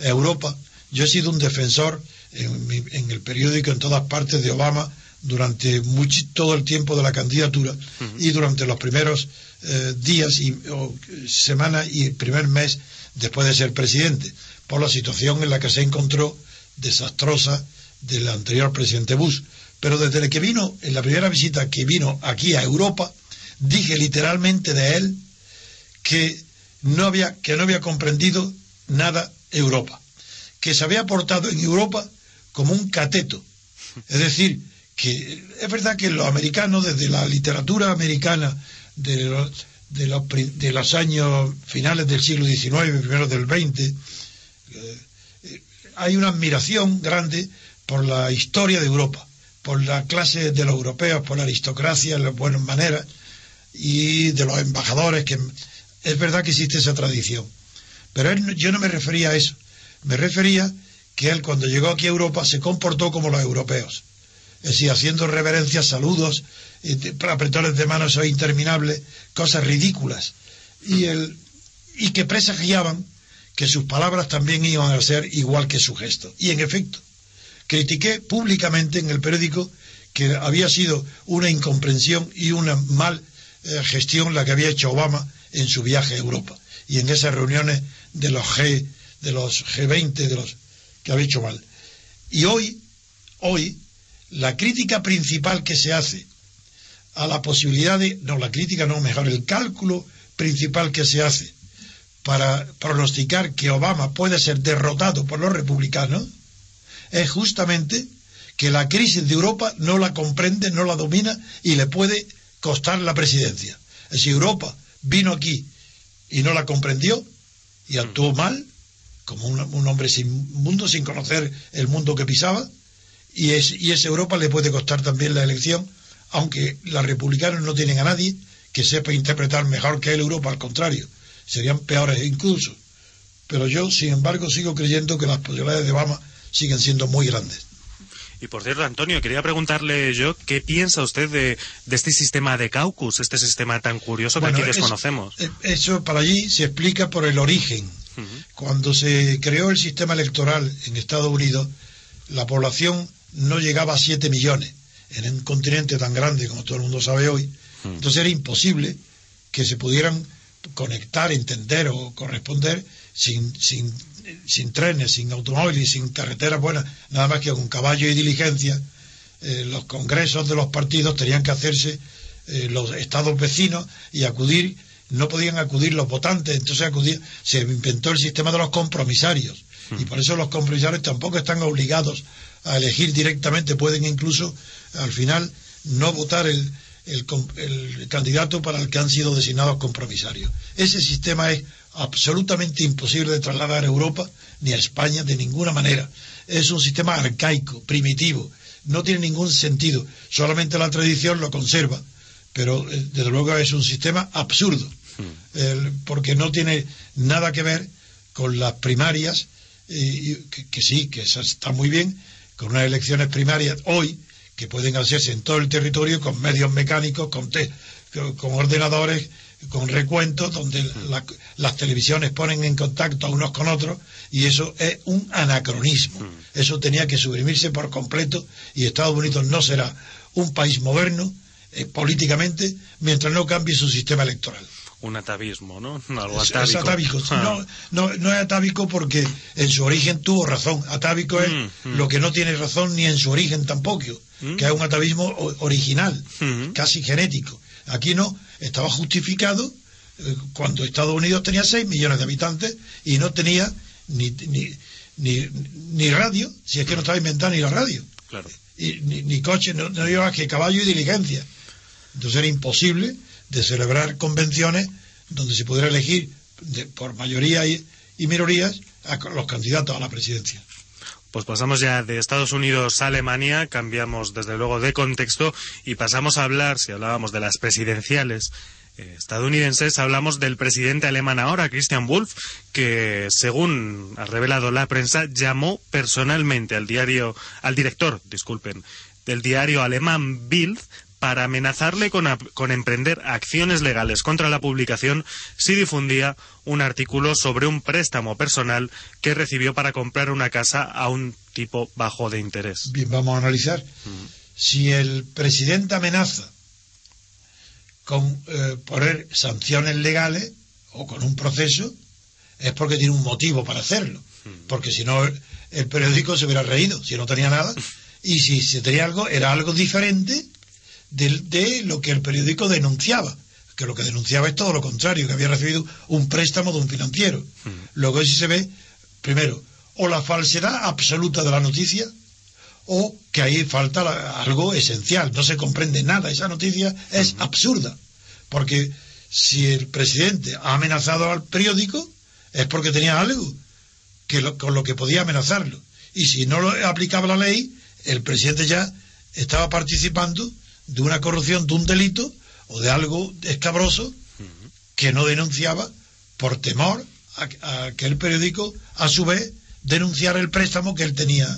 a Europa, yo he sido un defensor en, mi- en el periódico en todas partes de Obama durante mucho, todo el tiempo de la candidatura y durante los primeros eh, días y o, semanas y primer mes después de ser presidente, por la situación en la que se encontró desastrosa del anterior presidente Bush. Pero desde que vino, en la primera visita que vino aquí a Europa, dije literalmente de él que no había, que no había comprendido nada Europa, que se había portado en Europa como un cateto. Es decir, que es verdad que los americanos, desde la literatura americana de los, de los, de los años finales del siglo XIX, primeros del XX, eh, hay una admiración grande por la historia de Europa, por la clase de los europeos, por la aristocracia, las buenas maneras y de los embajadores, que es verdad que existe esa tradición. Pero él yo no me refería a eso, me refería que él cuando llegó aquí a Europa se comportó como los europeos, es decir, haciendo reverencias, saludos, eh, de- apretones de manos o interminables, cosas ridículas, y, el, y que presagiaban que sus palabras también iban a ser igual que su gesto. Y en efecto, critiqué públicamente en el periódico que había sido una incomprensión y una mal eh, gestión la que había hecho Obama en su viaje a Europa y en esas reuniones de los G de los G20 de los que había hecho mal. Y hoy hoy la crítica principal que se hace a la posibilidad de no la crítica no mejor el cálculo principal que se hace para pronosticar que Obama puede ser derrotado por los republicanos es justamente que la crisis de Europa no la comprende, no la domina y le puede costar la presidencia. Si Europa vino aquí y no la comprendió y actuó mal, como un, hombre sin mundo, sin conocer el mundo que pisaba, y, y esa Europa le puede costar también la elección, aunque los republicanos no tienen a nadie que sepa interpretar mejor que él Europa, al contrario, serían peores incluso. Pero yo, sin embargo, sigo creyendo que las posibilidades de Obama siguen siendo muy grandes. Y por cierto, Antonio, quería preguntarle yo qué piensa usted de, de este sistema de caucus, este sistema tan curioso que aquí es- desconocemos. eh, Eso para allí se explica por el origen. Cuando se creó el sistema electoral en Estados Unidos, la población no llegaba a 7 millones en un continente tan grande como todo el mundo sabe hoy. Entonces era imposible que se pudieran conectar, entender o corresponder sin, sin, sin trenes, sin automóviles, sin carreteras buenas, nada más que con caballo y diligencia. Eh, los congresos de los partidos tenían que hacerse eh, los estados vecinos y acudir, no podían acudir los votantes, entonces acudía, se inventó el sistema de los compromisarios. Y por eso los compromisarios tampoco están obligados a elegir directamente, pueden incluso al final no votar el, el, candidato para el que han sido designados compromisarios. Ese sistema es absolutamente imposible de trasladar a Europa ni a España de ninguna manera. Es un sistema arcaico, primitivo, no tiene ningún sentido. Solamente la tradición lo conserva, pero eh, desde luego es un sistema absurdo, hmm. porque no tiene nada que ver con las primarias, que, sí, que está muy bien, con unas elecciones primarias hoy, que pueden hacerse en todo el territorio con medios mecánicos, con, con ordenadores, con recuentos, donde las televisiones ponen en contacto a unos con otros, y eso es un anacronismo. Eso tenía que suprimirse por completo, y Estados Unidos no será un país moderno eh, políticamente mientras no cambie su sistema electoral un atavismo, ¿no? Algo atávico. Ah. No, no, es atávico porque en su origen tuvo razón. Atávico es mm, mm. lo que no tiene razón ni en su origen tampoco, mm. que es un atavismo original, casi genético. Aquí no, estaba justificado eh, cuando Estados Unidos tenía 6 millones de habitantes y no tenía ni, ni, ni, radio, si es que no estaba inventando ni la radio. Claro. Y, ni, coche, no, no llevaba que caballo y diligencia. Entonces era imposible de celebrar convenciones donde se pudiera elegir por mayoría y, minorías a los candidatos a la presidencia. Pues pasamos ya de Estados Unidos a Alemania, cambiamos desde luego de contexto y pasamos a hablar, si hablábamos de las presidenciales eh, estadounidenses, hablamos del presidente alemán ahora, Christian Wolff, que según ha revelado la prensa, llamó personalmente al diario, al director, disculpen, del diario alemán Bild para amenazarle con, emprender acciones legales contra la publicación si difundía un artículo sobre un préstamo personal que recibió para comprar una casa a un tipo bajo de interés. Bien, vamos a analizar. Mm. Si el presidente amenaza con eh, poner sanciones legales o con un proceso, es porque tiene un motivo para hacerlo. Mm. Porque si no, el periódico se hubiera reído, si no tenía nada. Y si se tenía algo, era algo diferente de, lo que el periódico denunciaba que lo que denunciaba es todo lo contrario, que había recibido un préstamo de un financiero. Hmm. Luego si se ve, primero, o la falsedad absoluta de la noticia, o que ahí falta algo esencial, no se comprende nada, esa noticia es hmm. absurda, porque si el presidente ha amenazado al periódico, es porque tenía algo que con lo que podía amenazarlo. Y si no lo aplicaba la ley, el presidente ya estaba participando de una corrupción, de un delito o de algo escabroso que no denunciaba por temor a, que el periódico, a su vez, denunciara el préstamo que él tenía,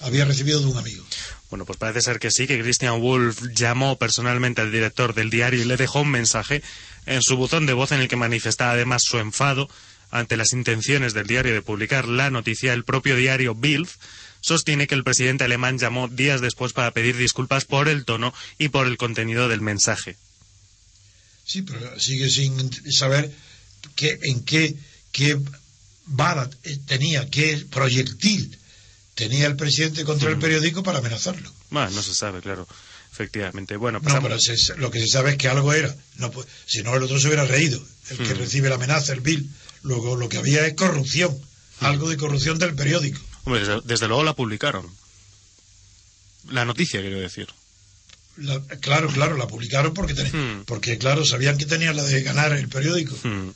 había recibido de un amigo. Bueno, pues parece ser que sí, que Christian Wolf llamó personalmente al director del diario y le dejó un mensaje en su buzón de voz en el que manifestaba además su enfado ante las intenciones del diario de publicar la noticia. El propio diario Bild sostiene que el presidente alemán llamó días después para pedir disculpas por el tono y por el contenido del mensaje. Sí, pero sigue sin saber qué, en qué, qué bala tenía, qué proyectil tenía el presidente contra el periódico para amenazarlo. Bueno, no se sabe, claro. Efectivamente. Bueno, No, pero lo que se sabe es que algo era. No, si no, el otro se hubiera reído. El que recibe la amenaza, el Bill. Luego, lo que había es corrupción. Algo de corrupción del periódico desde, luego la publicaron. La noticia, quiero decir. claro, claro, la publicaron porque, hmm. porque, claro, sabían que tenían la de ganar el periódico. Hmm.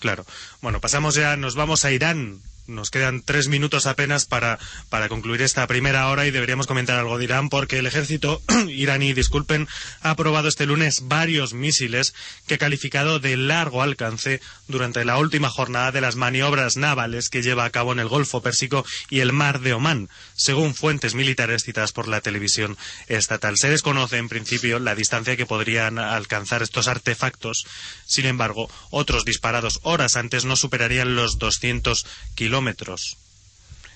Claro. Bueno, pasamos ya, nos vamos a Irán, nos quedan tres minutos apenas para, para concluir esta primera hora y deberíamos comentar algo de Irán porque el ejército iraní, disculpen, ha aprobado este lunes varios misiles que ha calificado de largo alcance durante la última jornada de las maniobras navales que lleva a cabo en el Golfo Pérsico y el Mar de Omán, según fuentes militares citadas por la televisión estatal. Se desconoce en principio la distancia que podrían alcanzar estos artefactos. Sin embargo, otros disparados horas antes no superarían los 200 kilómetros kilómetros.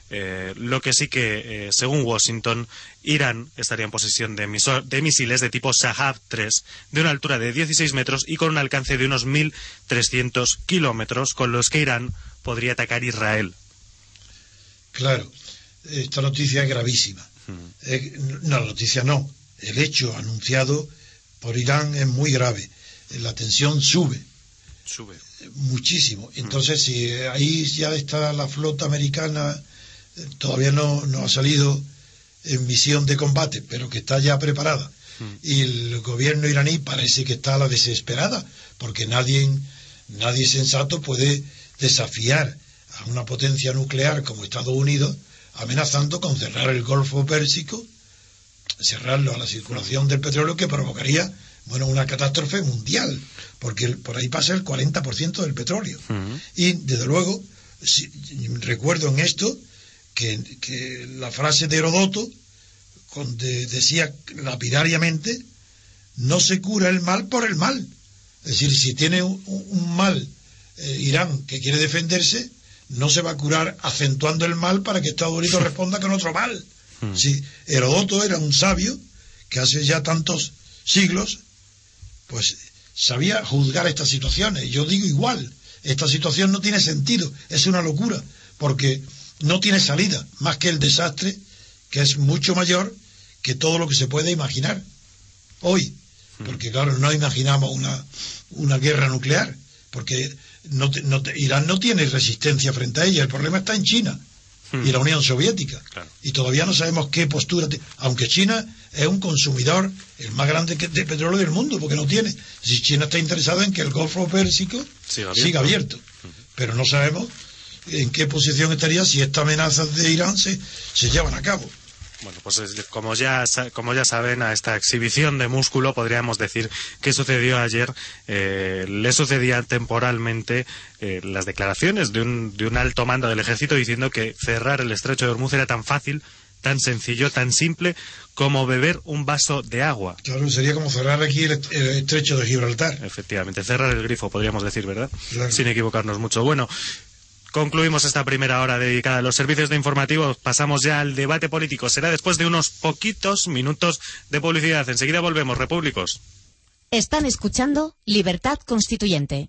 Eh, lo que sí que, eh, según Washington, Irán estaría en posesión de, de, misiles de tipo Shahab 3 de una altura de 16 metros y con un alcance de unos 1.300 kilómetros, con los que Irán podría atacar Israel. Claro, esta noticia es gravísima. Hmm. Eh, no, la noticia no. El hecho anunciado por Irán es muy grave. La tensión sube. Sube. Muchísimo. Entonces, si ahí ya está la flota americana, eh, todavía no, no ha salido en misión de combate, pero que está ya preparada. Y el gobierno iraní parece que está a la desesperada, porque nadie, nadie sensato puede desafiar a una potencia nuclear como Estados Unidos, amenazando con cerrar el Golfo Pérsico, cerrarlo a la circulación del petróleo que provocaría bueno, una catástrofe mundial, porque por ahí pasa el 40% del petróleo. Y desde luego, recuerdo en esto que, que, la frase de Herodoto, donde decía lapidariamente, no se cura el mal por el mal. Es decir, si tiene un, un mal eh, Irán que quiere defenderse, no se va a curar acentuando el mal para que Estados Unidos responda con otro mal. Si Herodoto era un sabio que hace ya tantos siglos pues sabía juzgar estas situaciones. Yo digo igual, esta situación no tiene sentido, es una locura, porque no tiene salida, más que el desastre, que es mucho mayor que todo lo que se puede imaginar hoy. Porque claro, no imaginamos una, una guerra nuclear, porque no, no, Irán no tiene resistencia frente a ella, el problema está en China y la Unión Soviética. Y todavía no sabemos qué postura, aunque China es un consumidor el más grande de petróleo del mundo, porque no tiene. Si China está interesada en que el Golfo Pérsico siga abierto, pero no sabemos en qué posición estaría si estas amenazas de Irán se, se llevan a cabo. Bueno, pues como ya, como ya saben, a esta exhibición de músculo podríamos decir que sucedió ayer, eh, le sucedían temporalmente eh, las declaraciones de un, de un alto mando del ejército diciendo que cerrar el estrecho de Hormuz era tan fácil, tan sencillo, tan simple como beber un vaso de agua. Claro, sería como cerrar aquí el, estrecho de Gibraltar. Efectivamente, cerrar el grifo, podríamos decir, ¿verdad? Sin equivocarnos mucho. Bueno, Concluimos esta primera hora dedicada a los servicios de informativos. Pasamos ya al debate político. Será después de unos poquitos minutos de publicidad. Enseguida volvemos, repúblicos. Están escuchando Libertad Constituyente.